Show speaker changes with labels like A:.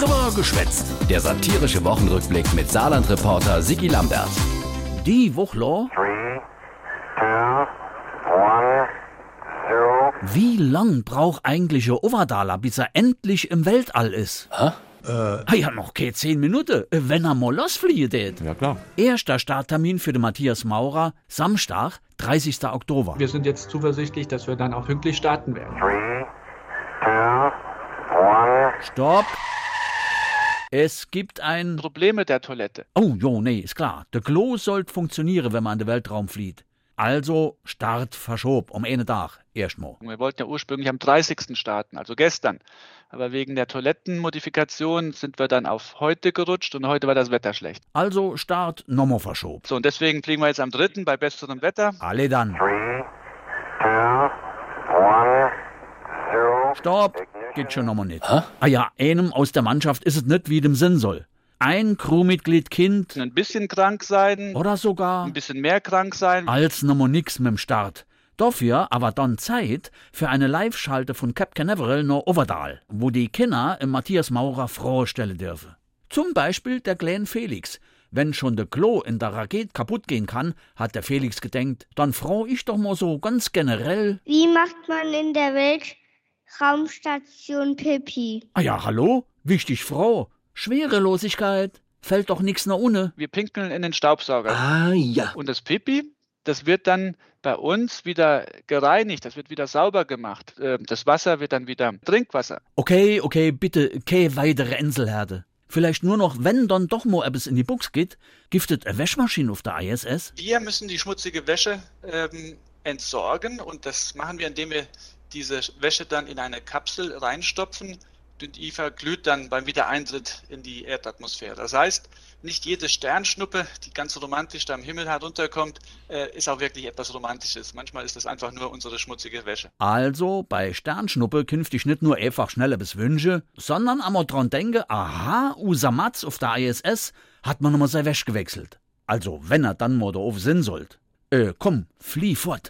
A: Drüber geschwätzt. Der satirische Wochenrückblick mit Saarland-Reporter Sigi Lambert.
B: Die Wuchler. Wie lang braucht eigentlich ein Overdala, bis er endlich im Weltall ist?
A: Hä?
B: Äh. Ah ja, noch keine zehn Minuten, wenn er mal losfliegen tät.
A: Ja, klar.
B: Erster Starttermin für den Matthias Maurer, Samstag, 30. Oktober.
C: Wir sind jetzt zuversichtlich, dass wir dann auch pünktlich starten werden.
B: Stopp! Es gibt ein...
D: Probleme der Toilette.
B: Oh, jo, nee, ist klar. Der Klo sollte funktionieren, wenn man an den Weltraum flieht. Also Start verschob um einen Tag erstmal.
D: Wir wollten ja ursprünglich am 30. starten, also gestern. Aber wegen der Toilettenmodifikation sind wir dann auf heute gerutscht und heute war das Wetter schlecht.
B: Also Start nochmal verschob.
D: So, und deswegen fliegen wir jetzt am 3. bei besserem Wetter.
B: Alle dann. Stopp! Geht schon nochmal nicht.
A: Hä?
B: Ah ja, einem aus der Mannschaft ist es nicht, wie dem Sinn soll. Ein Crewmitglied Kind
D: Ein bisschen krank sein,
B: oder sogar
D: ein bisschen mehr krank sein.
B: als nochmal nix mit dem Start. Dafür aber dann Zeit für eine Live-Schalte von Cap Canaveral nach Overdal, wo die Kinder im Matthias Maurer vorstellen dürfen. Zum Beispiel der kleine Felix. Wenn schon der Klo in der Rakete kaputt gehen kann, hat der Felix gedenkt, dann freu ich doch mal so ganz generell.
E: Wie macht man in der Weltraumstation Pipi?
B: Ah ja, hallo? Wichtig, Frau. Schwerelosigkeit. Fällt doch nix nach unten.
D: Wir pinkeln in den Staubsauger.
A: Ah, ja.
D: Und das Pipi, das wird dann bei uns wieder gereinigt, das wird wieder sauber gemacht. Ähm, Das Wasser wird dann wieder Trinkwasser.
B: Okay, okay, bitte, keine weitere Inselherde. Vielleicht nur noch, wenn dann doch mal etwas in die Buchs geht, giftet eine Waschmaschine auf der ISS?
D: Wir müssen die schmutzige Wäsche ähm, entsorgen und das machen wir, indem wir diese Wäsche dann in eine Kapsel reinstopfen und die verglüht dann beim Wiedereintritt in die Erdatmosphäre. Das heißt, nicht jede Sternschnuppe, die ganz romantisch da am Himmel herunterkommt, äh, ist auch wirklich etwas Romantisches. Manchmal ist das einfach nur unsere schmutzige Wäsche.
B: Also bei Sternschnuppe künftig nicht nur einfach schneller bis Wünsche, sondern einmal dran denke, aha, unser Matz auf der ISS hat man nochmal sein Wäsch gewechselt. Also wenn er dann mal da auf Sinn sollt. Äh, komm, flieh fort.